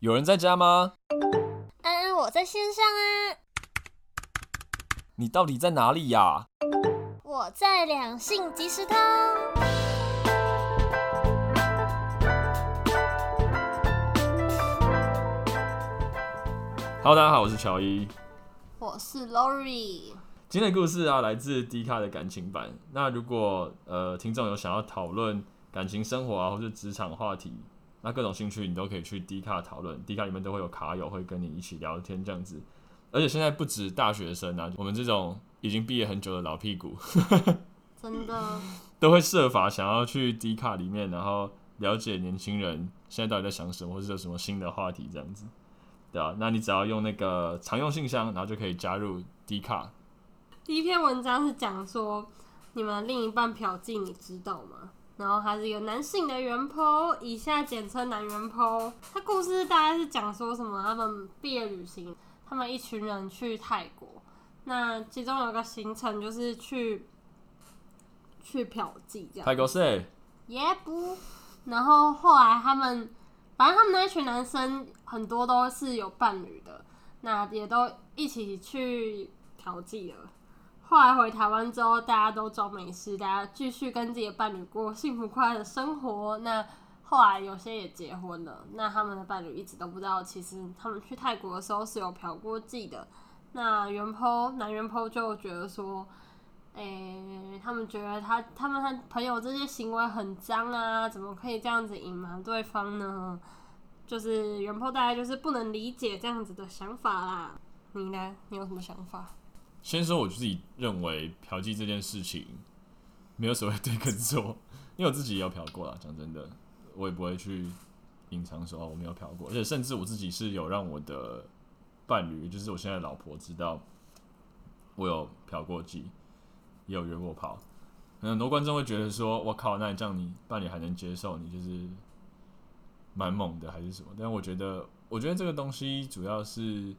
有人在家吗？安安，我在线上啊。你到底在哪里呀？我在两性即时通。Hello，大家好，我是乔伊，我是 Lori。今天的故事啊，来自 D 卡的感情版。那如果呃听众有想要讨论感情生活啊，或是职场话题，那各种兴趣你都可以去 D 卡讨论。D 卡里面都会有卡友会跟你一起聊天这样子。而且现在不止大学生啊，我们这种已经毕业很久的老屁股，真的 都会设法想要去 D 卡里面，然后了解年轻人现在到底在想什么，或是有什么新的话题这样子，对啊？那你只要用那个常用信箱，然后就可以加入 D 卡。第一篇文章是讲说，你们另一半嫖妓，你知道吗？然后他是一个男性的原 po，以下简称男原 po。他故事大概是讲说什么？他们毕业旅行，他们一群人去泰国，那其中有个行程就是去去嫖妓，这样。泰国是？也不。然后后来他们，反正他们那一群男生很多都是有伴侣的，那也都一起去嫖妓了。后来回台湾之后，大家都装没事，大家继续跟自己的伴侣过幸福快乐的生活。那后来有些也结婚了，那他们的伴侣一直都不知道，其实他们去泰国的时候是有嫖过妓的。那原 po 男原 po 就觉得说，诶、他们觉得他他们的朋友这些行为很脏啊，怎么可以这样子隐瞒对方呢？就是原 po 大概就是不能理解这样子的想法啦。你呢？你有什么想法？先说我自己认为嫖妓这件事情没有所谓对跟错，因为我自己也有嫖过啦。讲真的，我也不会去隐藏说我没有嫖过，而且甚至我自己是有让我的伴侣，就是我现在老婆知道我有嫖过妓，也有约过炮。很多观众会觉得说：“我靠，那你这样你伴侣还能接受你，就是蛮猛的还是什么？”但我觉得，我觉得这个东西主要是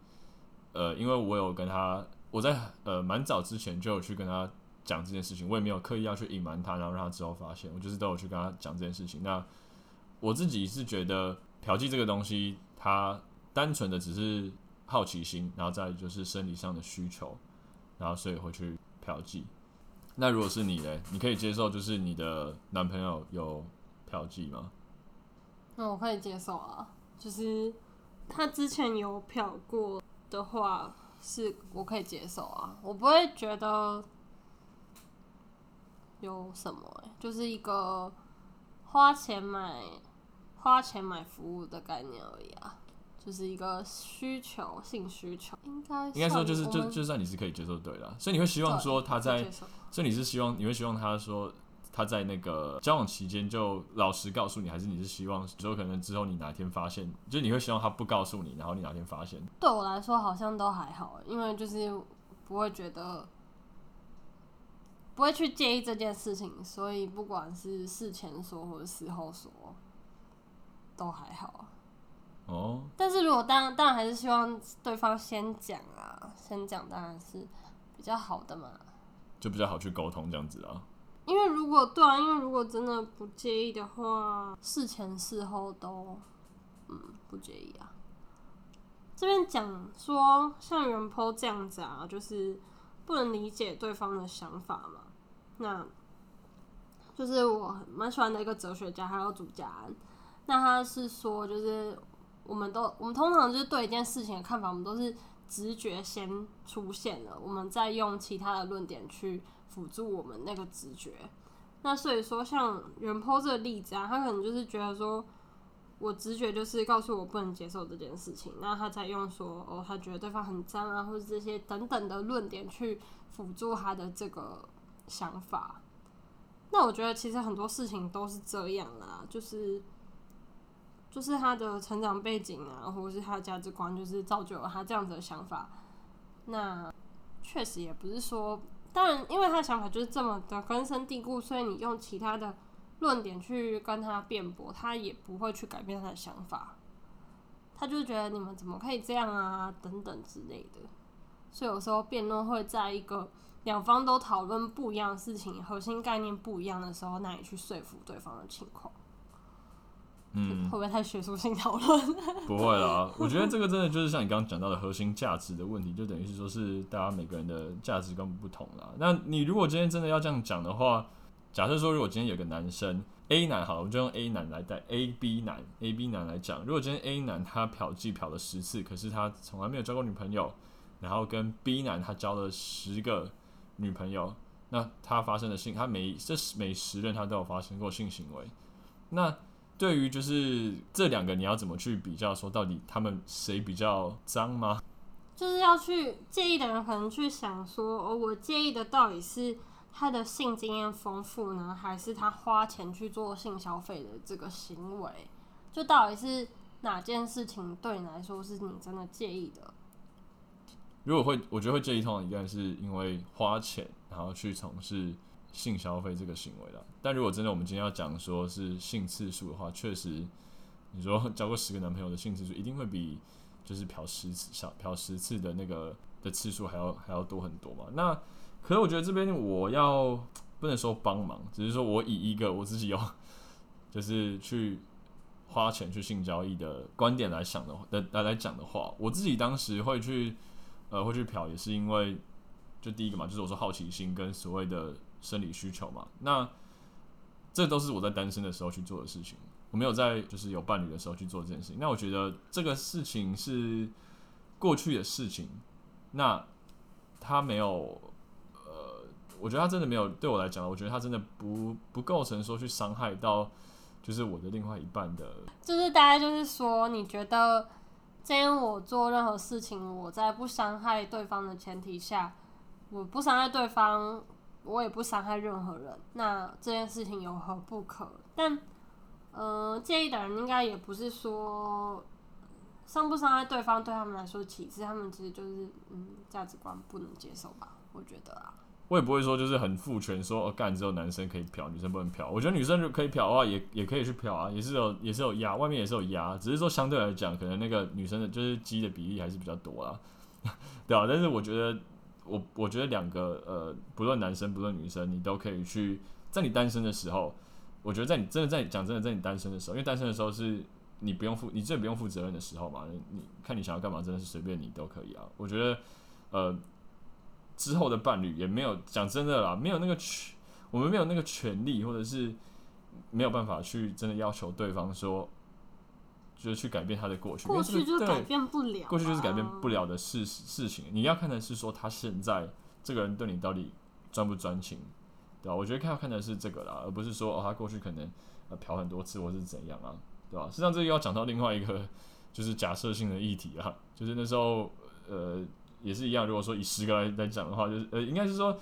呃，因为我有跟他。我在呃蛮早之前就有去跟他讲这件事情，我也没有刻意要去隐瞒他，然后让他之后发现，我就是都有去跟他讲这件事情。那我自己是觉得嫖妓这个东西，它单纯的只是好奇心，然后再就是生理上的需求，然后所以会去嫖妓。那如果是你呢？你可以接受就是你的男朋友有嫖妓吗？那我可以接受啊，就是他之前有嫖过的话。是我可以接受啊，我不会觉得有什么欸，就是一个花钱买花钱买服务的概念而已啊，就是一个需求性需求，应该应该说就是就就算你是可以接受对的，所以你会希望说他在，所以你是希望你会希望他说。他在那个交往期间就老实告诉你，还是你是希望之后可能之后你哪天发现，就是你会希望他不告诉你，然后你哪天发现？对我来说好像都还好，因为就是不会觉得不会去介意这件事情，所以不管是事前说或者事后说都还好。哦，但是如果当然当然还是希望对方先讲啊，先讲当然是比较好的嘛，就比较好去沟通这样子啊。因为如果对啊，因为如果真的不介意的话，事前事后都嗯不介意啊。这边讲说像原 po 这样子啊，就是不能理解对方的想法嘛。那就是我蛮喜欢的一个哲学家，还有主家安。那他是说，就是我们都我们通常就是对一件事情的看法，我们都是直觉先出现了，我们再用其他的论点去。辅助我们那个直觉，那所以说像原坡这个例子啊，他可能就是觉得说，我直觉就是告诉我不能接受这件事情，那他才用说哦，他觉得对方很脏啊，或者这些等等的论点去辅助他的这个想法。那我觉得其实很多事情都是这样啦，就是就是他的成长背景啊，或者是他的价值观，就是造就了他这样子的想法。那确实也不是说。当然，因为他的想法就是这么的根深蒂固，所以你用其他的论点去跟他辩驳，他也不会去改变他的想法。他就觉得你们怎么可以这样啊，等等之类的。所以有时候辩论会在一个两方都讨论不一样的事情，核心概念不一样的时候，那你去说服对方的情况。嗯，会不会太学术性讨论？不会啦，我觉得这个真的就是像你刚刚讲到的核心价值的问题，就等于是说是大家每个人的价值观不同啦。那你如果今天真的要这样讲的话，假设说如果今天有个男生 A 男好了，我们就用 A 男来带 A B 男 A B 男来讲，如果今天 A 男他嫖妓嫖了十次，可是他从来没有交过女朋友，然后跟 B 男他交了十个女朋友，那他发生的性，他每这每十任他都有发生过性行为，那。对于就是这两个，你要怎么去比较？说到底，他们谁比较脏吗？就是要去介意的人，可能去想说，哦，我介意的到底是他的性经验丰富呢，还是他花钱去做性消费的这个行为？就到底是哪件事情对你来说是你真的介意的？如果会，我觉得会介意，通常应该是因为花钱，然后去从事。性消费这个行为了，但如果真的我们今天要讲说是性次数的话，确实，你说 交过十个男朋友的性次数一定会比就是嫖十次、小嫖十次的那个的次数还要还要多很多嘛。那可是我觉得这边我要不能说帮忙，只是说我以一个我自己有 就是去花钱去性交易的观点来想的来来来讲的话，我自己当时会去呃会去嫖，也是因为就第一个嘛，就是我说好奇心跟所谓的。生理需求嘛，那这都是我在单身的时候去做的事情，我没有在就是有伴侣的时候去做这件事情。那我觉得这个事情是过去的事情，那他没有，呃，我觉得他真的没有对我来讲，我觉得他真的不不构成说去伤害到就是我的另外一半的。就是大概就是说，你觉得今天我做任何事情，我在不伤害对方的前提下，我不伤害对方。我也不伤害任何人，那这件事情有何不可？但，呃，介意的人应该也不是说伤不伤害对方对他们来说其次，他们其实就是嗯价值观不能接受吧？我觉得啊，我也不会说就是很父权说哦干只有男生可以嫖，女生不能嫖。我觉得女生就可以嫖的话也，也可以去嫖啊，也是有也是有压，外面也是有压，只是说相对来讲，可能那个女生的就是鸡的比例还是比较多啊，对啊，但是我觉得。我我觉得两个呃，不论男生不论女生，你都可以去在你单身的时候，我觉得在你真的在讲真的在你单身的时候，因为单身的时候是你不用负你最不用负责任的时候嘛，你，你看你想要干嘛，真的是随便你都可以啊。我觉得呃之后的伴侣也没有讲真的啦，没有那个权，我们没有那个权利，或者是没有办法去真的要求对方说。就是去改变他的过去，过去就是改变不了，过去就是改变不了的事事情。你要看的是说他现在这个人对你到底专不专情，对吧？我觉得看要看的是这个啦，而不是说哦他过去可能呃嫖很多次或是怎样啊，对吧？实际上这又要讲到另外一个就是假设性的议题啊，就是那时候呃也是一样，如果说以十个来来讲的话，就是呃应该是说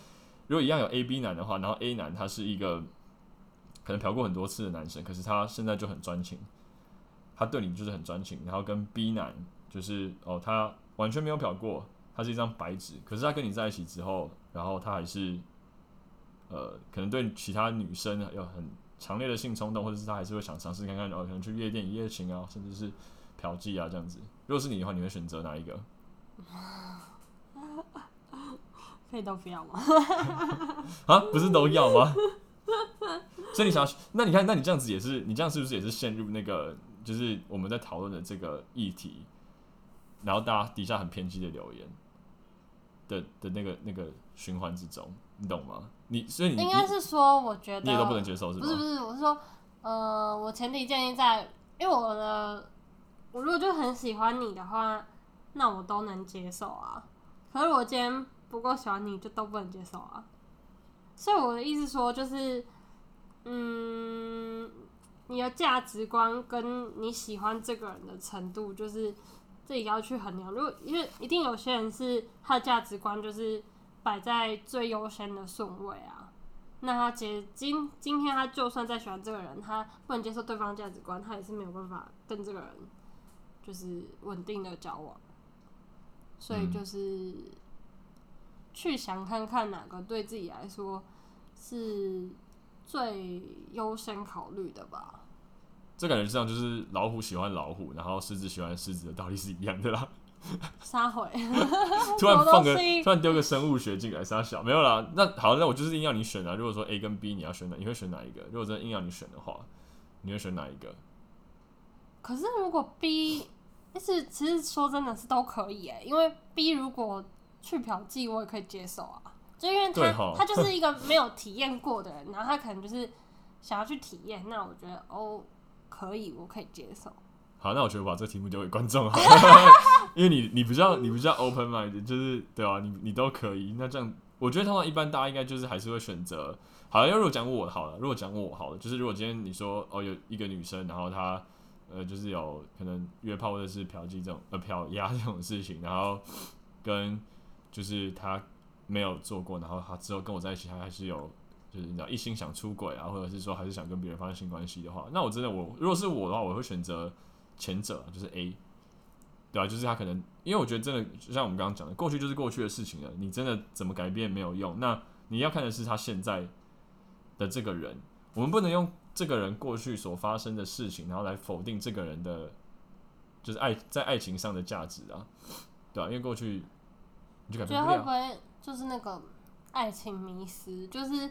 如果一样有 A B 男的话，然后 A 男他是一个可能嫖过很多次的男生，可是他现在就很专情。他对你就是很专情，然后跟 B 男就是哦，他完全没有嫖过，他是一张白纸。可是他跟你在一起之后，然后他还是呃，可能对其他女生有很强烈的性冲动，或者是他还是会想尝试看看哦，可能去夜店一夜情啊，甚至是嫖妓啊这样子。如果是你的话，你会选择哪一个？可以都不要吗？啊，不是都要吗？所以你想要，那你看，那你这样子也是，你这样是不是也是陷入那个？就是我们在讨论的这个议题，然后大家底下很偏激的留言的的那个那个循环之中，你懂吗？你所以你应该是说，我觉得你也都不能接受，是？不是不是，我是说，呃，我前提建议在，因为我的我如果就很喜欢你的话，那我都能接受啊。可是我今天不够喜欢你，就都不能接受啊。所以我的意思说，就是，嗯。你的价值观跟你喜欢这个人的程度，就是自己要去衡量。如果因为一定有些人是他的价值观就是摆在最优先的顺位啊，那他其实今今天他就算再喜欢这个人，他不能接受对方价值观，他也是没有办法跟这个人就是稳定的交往。所以就是去想看看哪个对自己来说是。最优先考虑的吧，这感觉上就是老虎喜欢老虎，然后狮子喜欢狮子的道理是一样的啦。撒回，突然放个，突然丢个生物学进来，撒小没有啦。那好，那我就是硬要你选啊。如果说 A 跟 B 你要选哪，你会选哪一个？如果真的硬要你选的话，你会选哪一个？可是如果 B，是其实说真的是都可以哎，因为 B 如果去嫖妓，我也可以接受啊，就因为他齁他就是一个没有体验过的人，然后他可能就是想要去体验，那我觉得哦可以，我可以接受。好，那我觉得把这个题目丢给观众好了，因为你你比较你比较 open mind，就是对啊，你你都可以。那这样，我觉得通常一般大家应该就是还是会选择。好，因为如果讲我好了，如果讲我好了，就是如果今天你说哦有一个女生，然后她呃就是有可能约炮或者是嫖妓这种呃嫖鸭这种事情，然后跟就是她没有做过，然后他之后跟我在一起，他还是有就是你知道一心想出轨啊，或者是说还是想跟别人发生性关系的话，那我真的我如果是我的话，我会选择。前者就是 A，对啊，就是他可能，因为我觉得真的，就像我们刚刚讲的，过去就是过去的事情了，你真的怎么改变没有用。那你要看的是他现在的这个人，我们不能用这个人过去所发生的事情，然后来否定这个人的，就是爱在爱情上的价值啊，对啊，因为过去你就改变不了。就是那个爱情迷失，就是。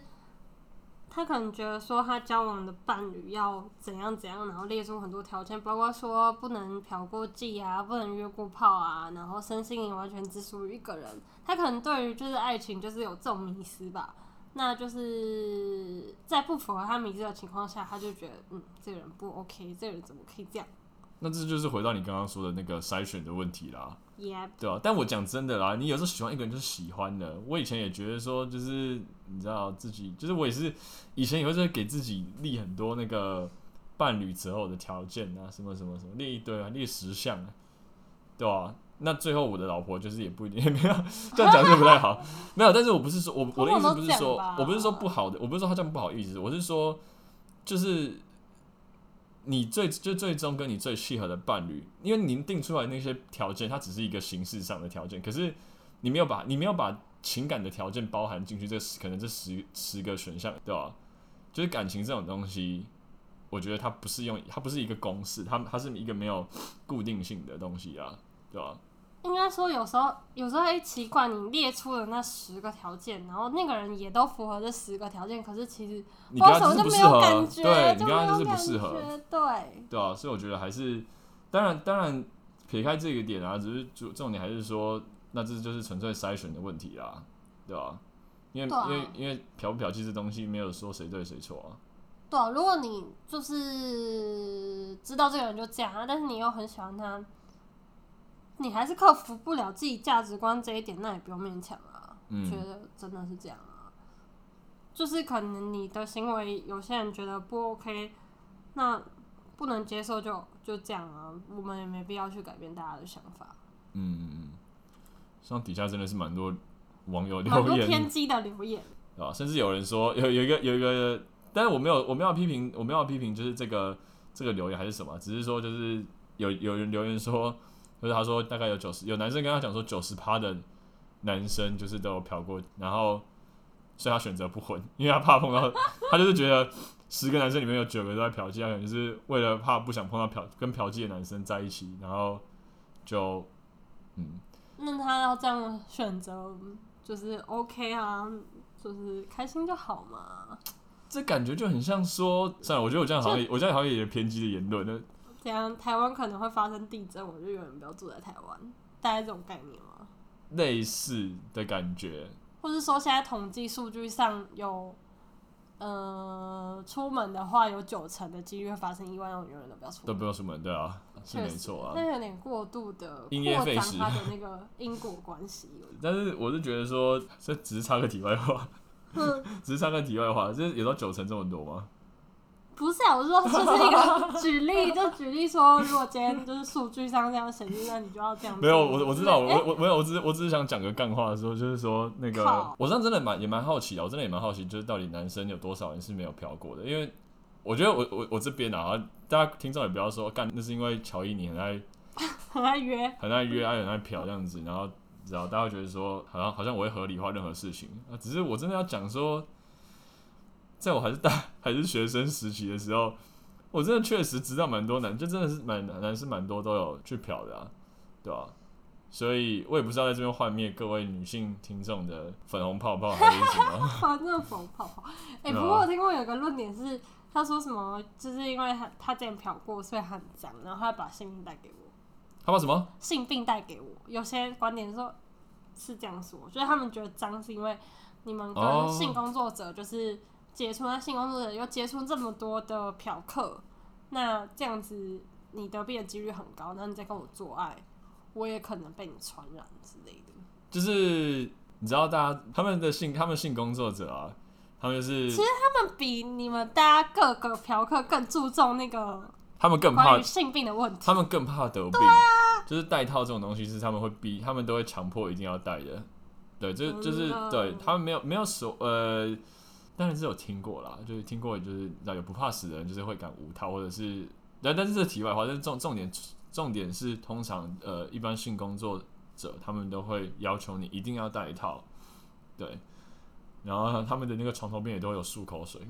他可能觉得说他交往的伴侣要怎样怎样，然后列出很多条件，包括说不能嫖过妓啊，不能约过炮啊，然后身心灵完全只属于一个人。他可能对于就是爱情就是有这种迷失吧。那就是在不符合他迷思的情况下，他就觉得嗯，这个人不 OK，这个人怎么可以这样？那这就是回到你刚刚说的那个筛选的问题啦。对啊，但我讲真的啦，你有时候喜欢一个人就是喜欢的。我以前也觉得说，就是你知道自己，就是我也是以前也会给自己立很多那个伴侣择偶的条件啊，什么什么什么列一堆啊，列十项啊，对啊，那最后我的老婆就是也不一定 没有这样讲就不太好，没有。但是我不是说我我的意思不是说我不是说不好的，我不是说他这样不好意思，我是说就是。你最就最终跟你最契合的伴侣，因为您定出来那些条件，它只是一个形式上的条件，可是你没有把你没有把情感的条件包含进去，这十可能这十十个选项，对吧？就是感情这种东西，我觉得它不是用它不是一个公式，它它是一个没有固定性的东西啊，对吧？应该说，有时候有时候哎，奇怪，你列出了那十个条件，然后那个人也都符合这十个条件，可是其实你跟他就没有，感觉对，就你跟他就是不适合，对，对啊，所以我觉得还是，当然当然撇开这个点啊，只是重重点还是说，那这就是纯粹筛选的问题啦，对吧、啊？因为、啊、因为因为嫖不嫖妓这东西没有说谁对谁错啊。对啊，如果你就是知道这个人就这样啊，但是你又很喜欢他。你还是克服不了自己价值观这一点，那也不用勉强啊。嗯，觉得真的是这样啊，就是可能你的行为有些人觉得不 OK，那不能接受就就这样啊。我们也没必要去改变大家的想法。嗯嗯嗯，像底下真的是蛮多网友留言，很多偏激的留言啊，甚至有人说有有一个有一个，但是我没有我没有批评，我没有批评，就是这个这个留言还是什么，只是说就是有有人留言说。就是他说大概有九十，有男生跟他讲说九十趴的男生就是都有嫖过，然后所以他选择不婚，因为他怕碰到，他就是觉得十个男生里面有九个都在嫖妓，他可能就是为了怕不想碰到嫖跟嫖妓的男生在一起，然后就嗯，那他要这样选择就是 OK 啊，就是开心就好嘛。这感觉就很像说，算了，我觉得我这样好像我这样好像也有偏激的言论。这样台湾可能会发生地震，我就永远不要住在台湾，大概这种概念吗？类似的感觉，或是说现在统计数据上有，呃，出门的话有九成的几率会发生意外，我永远都不要出门，都不要出门，对啊，是没错啊。那有点过度的因噎废食，它的 那个因果关系。但是我是觉得说，这只是插个题外话，只是插个题外话，这有到九成这么多吗？不是啊，我说就是一个 举例，就举例说，如果今天就是数据上这样显示，那你就要这样。没有，我我知道，我我没有，我只是我只是想讲个干话的时候，就是说那个，靠我这样真的蛮也蛮好奇的，我真的也蛮好奇，就是到底男生有多少人是没有嫖过的？因为我觉得我我我这边啊，大家听众也不要说干，那是因为乔伊你很爱 很爱约，很爱约，爱很爱嫖这样子，然后然后大家会觉得说，好像好像我会合理化任何事情啊，只是我真的要讲说。在我还是大还是学生时期的时候，我真的确实知道蛮多男，就真的是蛮男是蛮多都有去嫖的啊，对吧？所以我也不知道在这边幻灭各位女性听众的粉红泡泡还是什么。反正粉红泡泡。哎、欸，不过我听过有个论点是，他说什么？就是因为他他之前嫖过，所以很脏，然后他把性病带给我。他把什么？性病带给我。有些观点说，是这样说，就是他们觉得脏是因为你们跟性工作者就是接触，那性工作者又接触这么多的嫖客，那这样子你得病的几率很高。那你再跟我做爱，我也可能被你传染之类的。就是你知道，大家他们的性，他们性工作者啊，他们就是其实他们比你们大家各个嫖客更注重那个。他们更怕性病的问题，他们更怕得病，啊、就是带套这种东西是他们会逼，他们都会强迫一定要带的。对，就就是对他们没有没有所呃，当然是有听过啦，就是听过就是那有不怕死的人就是会敢无套，或者是但但是这题外话，但是重重点重点是通常呃一般性工作者他们都会要求你一定要带一套，对，然后他们的那个床头边也都有漱口水，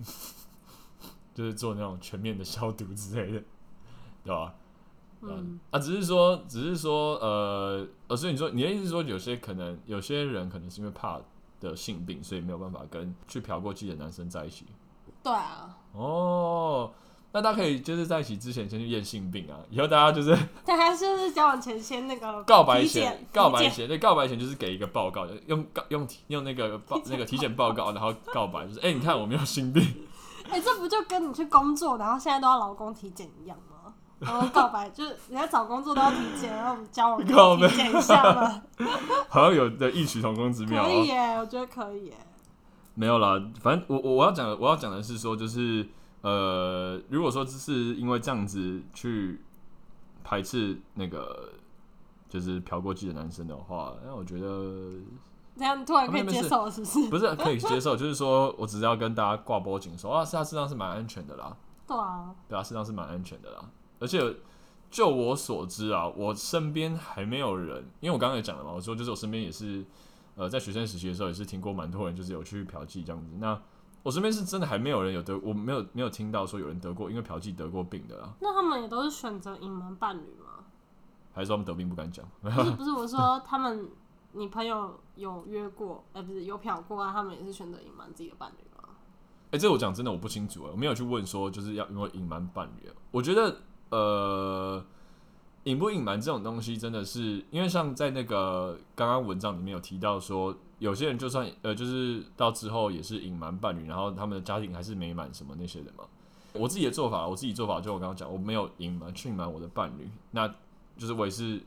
就是做那种全面的消毒之类的。对吧？嗯啊，只是说，只是说，呃，呃，所以你说，你的意思是说，有些可能，有些人可能是因为怕得性病，所以没有办法跟去嫖过妓的男生在一起。对啊。哦，那大家可以就是在一起之前先去验性病啊，以后大家就是。大家是不是交往前先那个告白前？告白前对，告白前就是给一个报告，用告用用那个报那个体检报告，然后告白就是，哎、欸，你看我没有性病。哎、欸，这不就跟你去工作，然后现在都要劳工体检一样吗？然后告白就是人家找工作都要体检，然后我们交往体检一下嘛。好像有的异曲同工之妙。可以耶，我觉得可以耶。没有啦，反正我我我要讲的我要讲的是说，就是呃，如果说只是因为这样子去排斥那个就是嫖过妓的男生的话，那我觉得这样突然可以接受是不是？不是可以接受，就是说我只是要跟大家挂波警说啊，是他事实上是蛮安全的啦。对啊，对啊，事实上是蛮安全的啦。而且，就我所知啊，我身边还没有人，因为我刚刚也讲了嘛，我说就是我身边也是，呃，在学生时期的时候也是听过蛮多人就是有去嫖妓这样子。那我身边是真的还没有人有得，我没有没有听到说有人得过因为嫖妓得过病的啊。那他们也都是选择隐瞒伴侣吗？还是说他们得病不敢讲？不是不是，我说 他们，你朋友有约过，呃，不是有嫖过啊？他们也是选择隐瞒自己的伴侣吗？哎、欸，这我讲真的我不清楚啊，我没有去问说就是要有没有隐瞒伴侣。我觉得。呃，隐不隐瞒这种东西，真的是因为像在那个刚刚文章里面有提到说，有些人就算呃，就是到之后也是隐瞒伴侣，然后他们的家庭还是美满什么那些的嘛。我自己的做法，我自己做法就我刚刚讲，我没有隐瞒去隐瞒我的伴侣，那就是我也是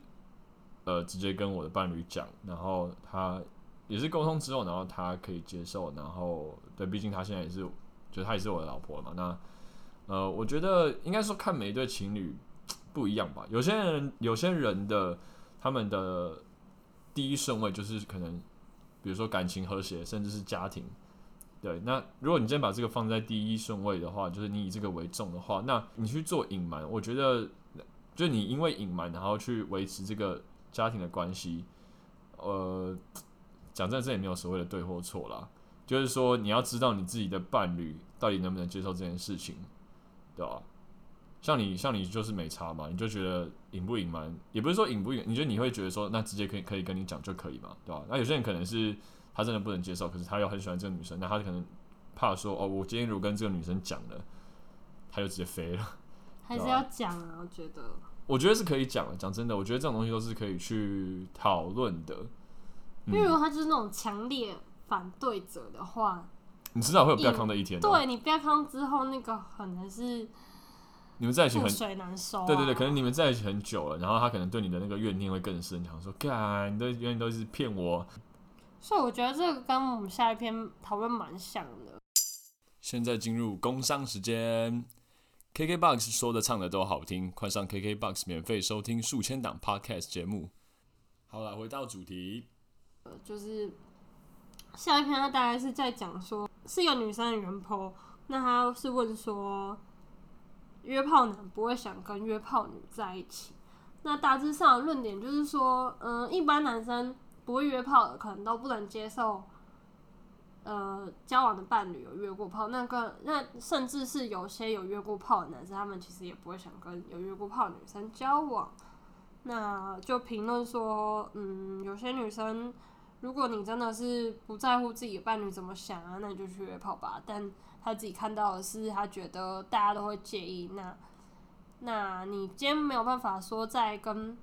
呃直接跟我的伴侣讲，然后他也是沟通之后，然后他可以接受，然后对，毕竟他现在也是，就他也是我的老婆嘛，那。呃，我觉得应该说看每一对情侣不一样吧。有些人，有些人的他们的第一顺位就是可能，比如说感情和谐，甚至是家庭。对，那如果你今天把这个放在第一顺位的话，就是你以这个为重的话，那你去做隐瞒，我觉得就你因为隐瞒然后去维持这个家庭的关系，呃，讲真，这也没有所谓的对或错啦。就是说你要知道你自己的伴侣到底能不能接受这件事情。对吧？像你，像你就是没差嘛，你就觉得隐不隐瞒，也不是说隐不隐，你觉得你会觉得说，那直接可以可以跟你讲就可以嘛，对吧？那有些人可能是他真的不能接受，可是他又很喜欢这个女生，那他可能怕说，哦，我今天如果跟这个女生讲了，他就直接飞了。还是要讲啊，我觉得。我觉得是可以讲的，讲真的，我觉得这种东西都是可以去讨论的。因为如果他就是那种强烈反对者的话。你迟早会有不康的一天。对，你不康之后，那个可能是你们在一起很水难收。对对对，可能你们在一起很久了，然后他可能对你的那个怨念会更深，想说，干，你的怨念都是骗我。所以我觉得这个跟我们下一篇讨论蛮像的。现在进入工商时间，KKBOX 说的唱的都好听，快上 KKBOX 免费收听数千档 Podcast 节目。好了，回到主题，就是下一篇他大概是在讲说。是一个女生的原 po，那她是问说，约炮男不会想跟约炮女在一起。那大致上的论点就是说，嗯，一般男生不会约炮的，可能都不能接受，呃，交往的伴侣有约过炮。那个，那甚至是有些有约过炮的男生，他们其实也不会想跟有约过炮的女生交往。那就评论说，嗯，有些女生。如果你真的是不在乎自己的伴侣怎么想啊，那你就去约炮吧。但他自己看到的是他觉得大家都会介意。那那你今天没有办法说在跟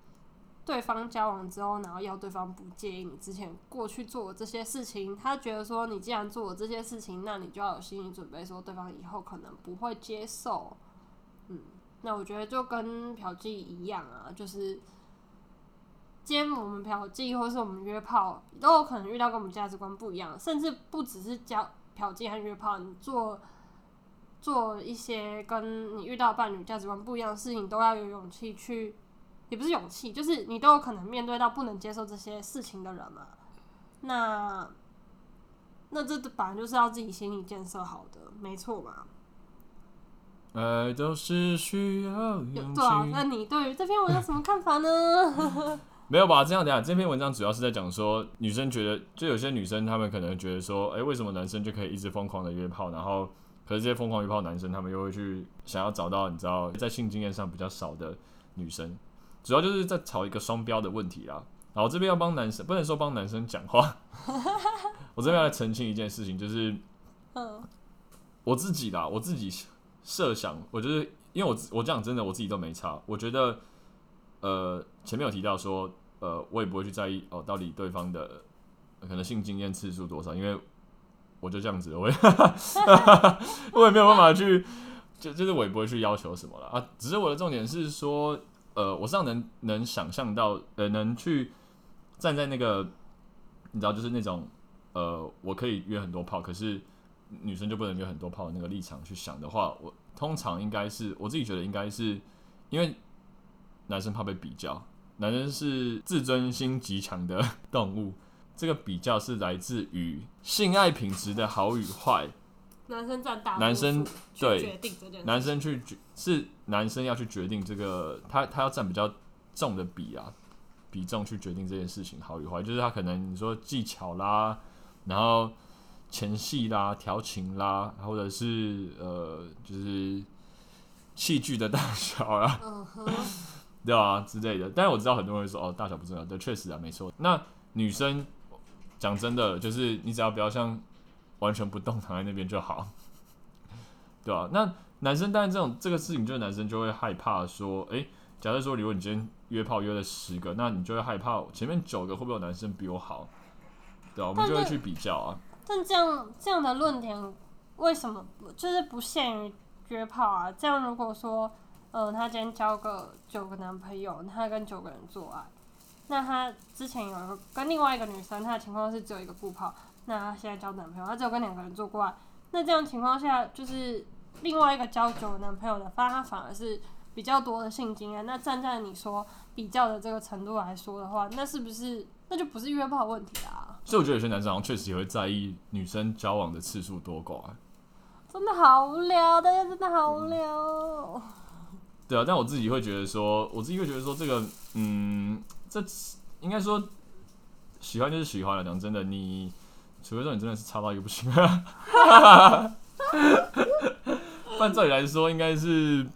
对方交往之后，然后要对方不介意你之前过去做的这些事情。他觉得说你既然做了这些事情，那你就要有心理准备，说对方以后可能不会接受。嗯，那我觉得就跟嫖妓一样啊，就是今天我们嫖妓或是我们约炮，都有可能遇到跟我们价值观不一样，甚至不只是交嫖妓和约炮，你做做一些跟你遇到伴侣价值观不一样的事情，都要有勇气去。也不是勇气，就是你都有可能面对到不能接受这些事情的人嘛。那那这本来就是要自己心理建设好的，没错嘛。爱都是需要勇气。对啊，那你对于这篇文章有什么看法呢？没有吧？这样讲，这篇文章主要是在讲说，女生觉得，就有些女生她们可能觉得说，哎、欸，为什么男生就可以一直疯狂的约炮，然后可是这些疯狂约炮男生，他们又会去想要找到你知道，在性经验上比较少的女生。主要就是在吵一个双标的问题啦。然后这边要帮男生，不能说帮男生讲话。我这边要来澄清一件事情，就是，我自己啦，我自己设想，我觉得，因为我我讲真的，我自己都没差。我觉得，呃，前面有提到说，呃，我也不会去在意哦，到底对方的可能性经验次数多少，因为我就这样子，我也 我也没有办法去，就就是我也不会去要求什么了啊。只是我的重点是说。呃，我实际上能能想象到，呃，能去站在那个，你知道，就是那种，呃，我可以约很多炮，可是女生就不能约很多炮的那个立场去想的话，我通常应该是我自己觉得应该是，因为男生怕被比较，男生是自尊心极强的 动物，这个比较是来自于性爱品质的好与坏。男生占大，男生对，男生去决是男生要去决定这个，他他要占比较重的比啊比重去决定这件事情好与坏，就是他可能你说技巧啦，然后前戏啦、调情啦，或者是呃就是器具的大小啦，对啊之类的。但是我知道很多人说哦大小不重要，对，确实啊没错。那女生讲真的，就是你只要不要像。完全不动，躺在那边就好，对吧、啊？那男生当然这种这个事情，就是男生就会害怕说，诶、欸，假设说，如果你今天约炮约了十个，那你就会害怕前面九个会不会有男生比我好，对吧、啊？我们就会去比较啊。但这样这样的论点为什么就是不限于约炮啊？这样如果说，呃，她今天交个九个男朋友，她跟九个人做爱，那她之前有一个跟另外一个女生，她的情况是只有一个固炮。那她现在交男朋友，她只有跟两个人做过爱。那这样情况下，就是另外一个交九个男朋友的，发他反而是比较多的性经验。那站在你说比较的这个程度来说的话，那是不是那就不是约炮问题啊？所以我觉得有些男生好像确实也会在意女生交往的次数多寡。真的好无聊，大家真的好无聊。嗯。对啊，但我自己会觉得说，我自己会觉得说，这个嗯，这应该说喜欢就是喜欢了。讲真的，你。除非说你真的是差到一个不行，哈哈哈，换照理来说，应该是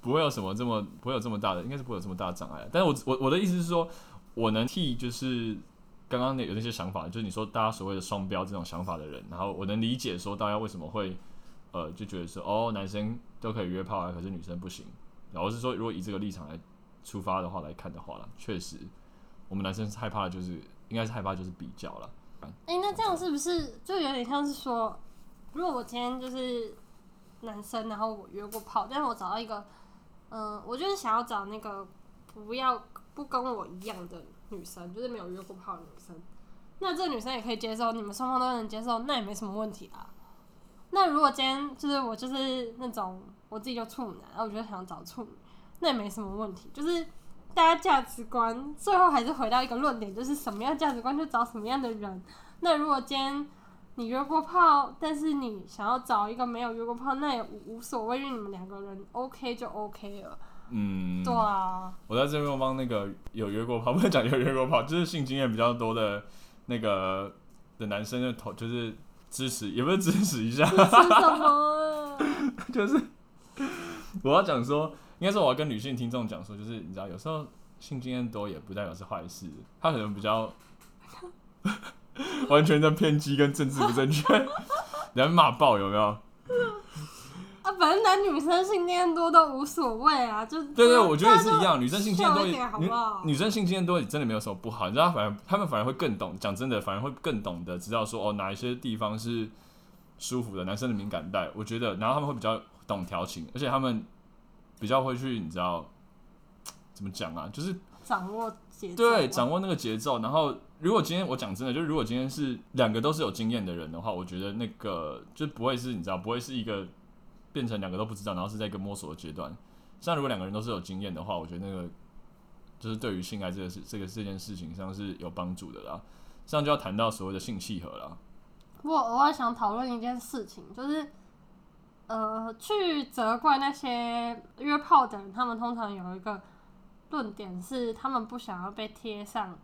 不会有什么这么不会有这么大的，应该是不会有这么大的障碍。但是我我我的意思是说，我能替就是刚刚那有那些想法，就是你说大家所谓的双标这种想法的人，然后我能理解说大家为什么会呃就觉得说哦男生都可以约炮啊，可是女生不行。然后是说如果以这个立场来出发的话来看的话了，确实我们男生害怕的就是应该是害怕就是比较了。哎、欸，那这样是不是就有点像是说，如果我今天就是男生，然后我约过炮，但是我找到一个，嗯、我就是想要找那个不要不跟我一样的女生，就是没有约过炮的女生，那这个女生也可以接受，你们双方都能接受，那也没什么问题啊。那如果今天就是我就是那种我自己就处男，然后我就想找处女，那也没什么问题，就是。大家价值观最后还是回到一个论点，就是什么样价值观就找什么样的人。那如果今天你约过炮，但是你想要找一个没有约过炮，那也无所谓，因为你们两个人 OK 就 OK 了。嗯，对啊。我在这边帮那个有约过炮，不是讲有约过炮，就是性经验比较多的那个的男生的头，就是支持，也不是支持一下。支持什么？就是 我要讲说。应该是我要跟女性听众讲说，就是你知道，有时候性经验多也不代表是坏事，他可能比较 完全的偏激跟政治不正确，人骂爆有没有？啊反正男女生性经验多都无所谓啊，就对对，我觉得也是一样，女生性经验多一点好不好？女女生性经验多也真的没有什么不好，你知道，反而他们反而会更懂，讲真的，反而会更懂得知道说哦，哪一些地方是舒服的，男生的敏感带，我觉得，然后他们会比较懂调情，而且他们比较会去，你知道怎么讲啊？就是掌握节奏，对，掌握那个节奏，然后。如果今天我讲真的，就是如果今天是两个都是有经验的人的话，我觉得那个就不会是你知道，不会是一个变成两个都不知道，然后是在一个摸索的阶段。像如果两个人都是有经验的话，我觉得那个就是对于性爱这个事、这个这件事情上是有帮助的啦。这样就要谈到所谓的性契合了。我额外想讨论一件事情，就是呃，去责怪那些约炮的人，他们通常有一个论点是，他们不想要被贴上。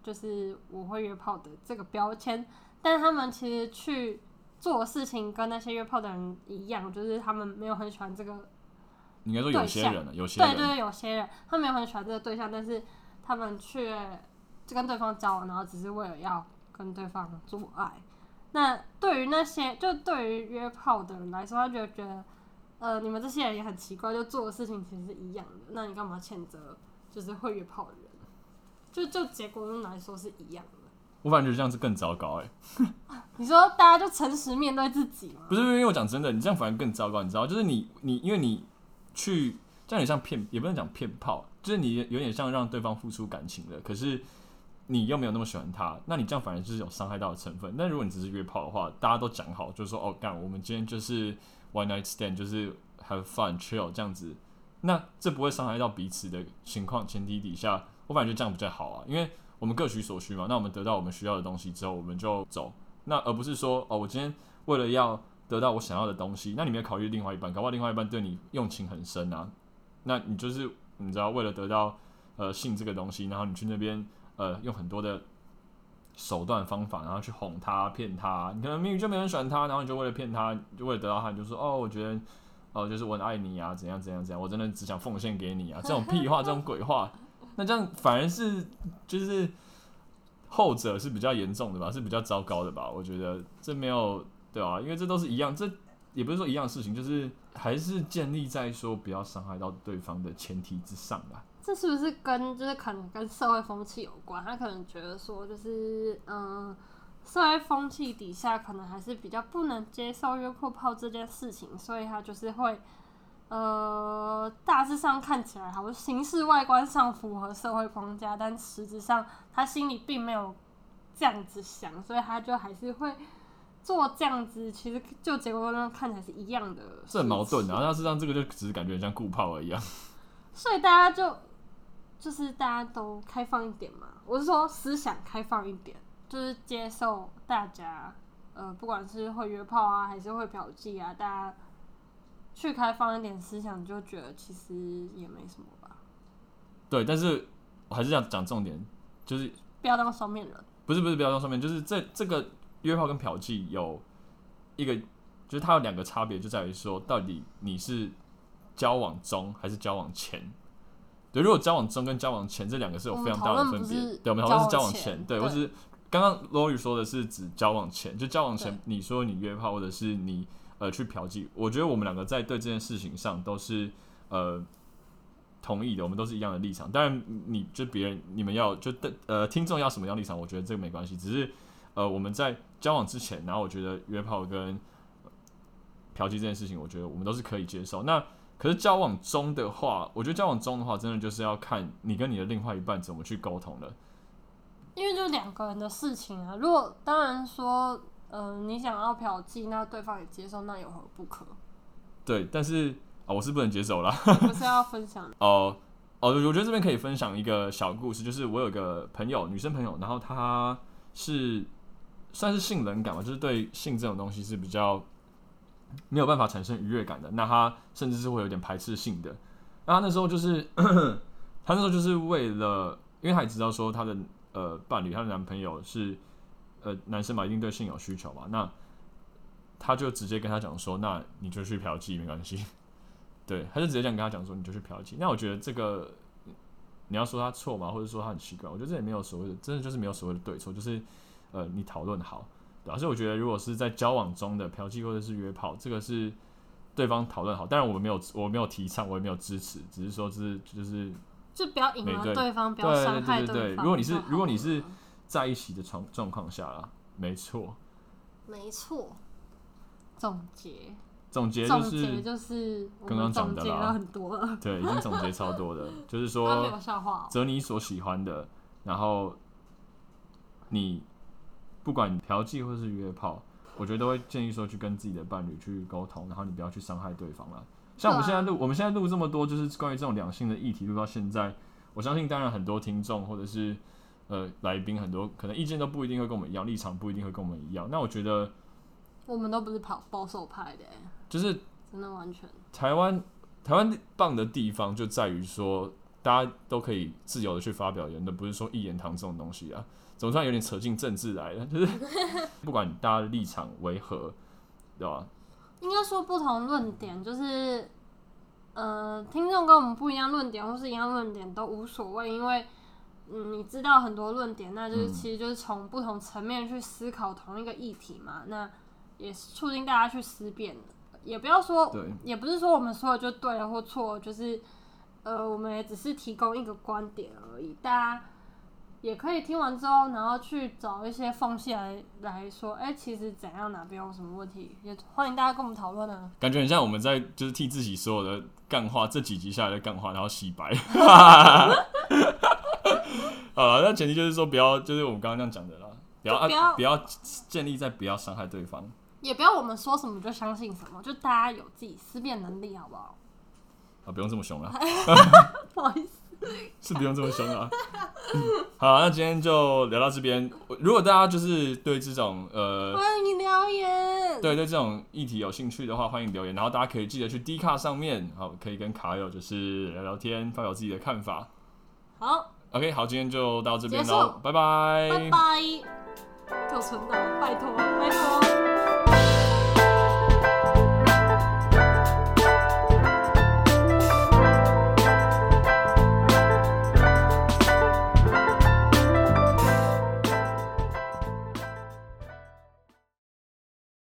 就是我会约炮的这个标签，但他们其实去做事情跟那些约炮的人一样，就是他们没有很喜欢这个。应该说有些人，有些人对对对，有些人他没有很喜欢这个对象，但是他们却就跟对方交往，然后只是为了要跟对方做爱。那对于那些就对于约炮的人来说，他就觉得呃，你们这些人也很奇怪，就做的事情其实是一样的，那你干嘛谴责就是会约炮的人？就就结果论来说是一样的，我反正觉得这样子更糟糕哎、欸。你说大家就诚实面对自己吗？不是，因为我讲真的，你这样反而更糟糕，你知道？就是你你因为你去这样，也像骗，也不能讲骗炮，就是你有点像让对方付出感情的，可是你又没有那么喜欢他，那你这样反而就是有伤害到的成分。那如果你只是约炮的话，大家都讲好，就是说哦干，我们今天就是 one night stand，就是 have fun chill 这样子，那这不会伤害到彼此的情况前提底下。我感觉得这样比较好啊，因为我们各取所需嘛。那我们得到我们需要的东西之后，我们就走。那而不是说哦，我今天为了要得到我想要的东西，那你没有考虑另外一半，搞不好另外一半对你用情很深啊。那你就是你知道，为了得到呃性这个东西，然后你去那边呃用很多的手段方法，然后去哄他、骗他。你可能明明就没人喜欢他，然后你就为了骗他，就为了得到他，你就说哦，我觉得哦、就是我很爱你啊，怎样怎样怎样，我真的只想奉献给你啊，这种屁话，这种鬼话。那这样反而是就是后者是比较严重的吧，是比较糟糕的吧？我觉得这没有对吧？因为这都是一样，这也不是说一样的事情，就是还是建立在说不要伤害到对方的前提之上吧。这是不是跟就是可能跟社会风气有关？他可能觉得说就是嗯，社会风气底下可能还是比较不能接受约破炮这件事情，所以他就是会。呃，大致上看起来好像形式外观上符合社会框架，但实质上他心里并没有这样子想，所以他就还是会做这样子。其实就结果上看起来是一样的，是很矛盾的。然后事实上这个就只是感觉像顾炮而已啊。所以大家就就是大家都开放一点嘛，我是说思想开放一点，就是接受大家，呃，不管是会约炮啊，还是会嫖妓啊，大家。去开放一点思想，就觉得其实也没什么吧。对，但是我还是要讲重点，就是不要当双面人。不是不是，不要当双面，就是这这个约炮跟嫖妓有一个，就是它有两个差别，就在于说到底你是交往中还是交往前。对，如果交往中跟交往前这两个是有非常大的分别。对，我们讨论是交往前。对，我是刚刚 Lori 说的是指交往前，就交往前你说你约炮或者是你。呃，去嫖妓，我觉得我们两个在对这件事情上都是呃同意的，我们都是一样的立场。当然，你就别人你们要就呃听众要什么样立场，我觉得这个没关系。只是呃我们在交往之前，然后我觉得约炮跟嫖妓这件事情，我觉得我们都是可以接受。那可是交往中的话，我觉得交往中的话，真的就是要看你跟你的另外一半怎么去沟通了。因为就两个人的事情啊，如果当然说。嗯、呃，你想要嫖妓，那对方也接受，那有何不可？对，但是啊、哦，我是不能接受啦。不是要分享 哦哦，我觉得这边可以分享一个小故事，就是我有个朋友，女生朋友，然后她是算是性冷感嘛，就是对性这种东西是比较没有办法产生愉悦感的，那他甚至是会有点排斥性的。那他那时候就是，他那时候就是为了，因为她也知道说他的呃伴侣，她的男朋友是。呃，男生嘛，一定对性有需求嘛，那他就直接跟他讲说，那你就去嫖妓没关系，对，他就直接这样跟他讲说，你就去嫖妓。那我觉得这个你要说他错嘛，或者说他很奇怪，我觉得这也没有所谓的，真的就是没有所谓的对错，就是呃，你讨论好，对吧？所以我觉得如果是在交往中的嫖妓或者是约炮，这个是对方讨论好。当然我没有，我没有提倡，我也没有支持，只是说、是就是就不要隐瞒对方，不要伤害对方。对对对对，如果你是如果你是在一起的状状况下啦，没错，没错。总结，总结就是就是刚刚讲的啦，很多了，对，已经总结超多的，就是说 择你所喜欢的，然后你不管嫖妓或是约炮，我觉得都会建议说去跟自己的伴侣去沟通，然后你不要去伤害对方了。像我们现在录，我们现在录这么多，就是关于这种两性的议题，录到现在，我相信当然很多听众或者是呃来宾很多可能意见都不一定会跟我们一样，立场不一定会跟我们一样。那我觉得。我们都不是跑保守派的，就是真的完全。台湾台湾棒的地方就在于说，大家都可以自由的去发表言论，不是说一言堂这种东西啊，总算有点扯进政治来了。就是 不管大家的立场为何，对吧？应该说不同论点，就是呃，听众跟我们不一样论点，或是一样论点都无所谓，因为嗯，你知道很多论点，那就是其实就是从不同层面去思考同一个议题嘛，那。也是促进大家去思辨，也不要说，也不是说我们说的就对了或错，就是呃，我们也只是提供一个观点而已。大家也可以听完之后，然后去找一些缝隙来来说，哎、欸，其实怎样哪边有什么问题，也欢迎大家跟我们讨论啊。感觉很像我们在就是替自己所有的干话，这几集下来的干话，然后洗白。好了，那前提就是说不要，就是我们刚刚这样讲的啦，不要不要、啊、不要建立在不要伤害对方。也不要我们说什么就相信什么，就大家有自己思辨能力，好不好？啊，不用这么凶啊！不好意思，是不用这么凶啊。好，那今天就聊到这边。如果大家就是对这种呃，欢迎留言。对对，这种议题有兴趣的话，欢迎留言。然后大家可以记得去 D 卡上面，好，可以跟卡友就是聊聊天，发表自己的看法。好，OK，好，今天就到这边喽，拜拜，拜拜。给我存档，拜托，拜托。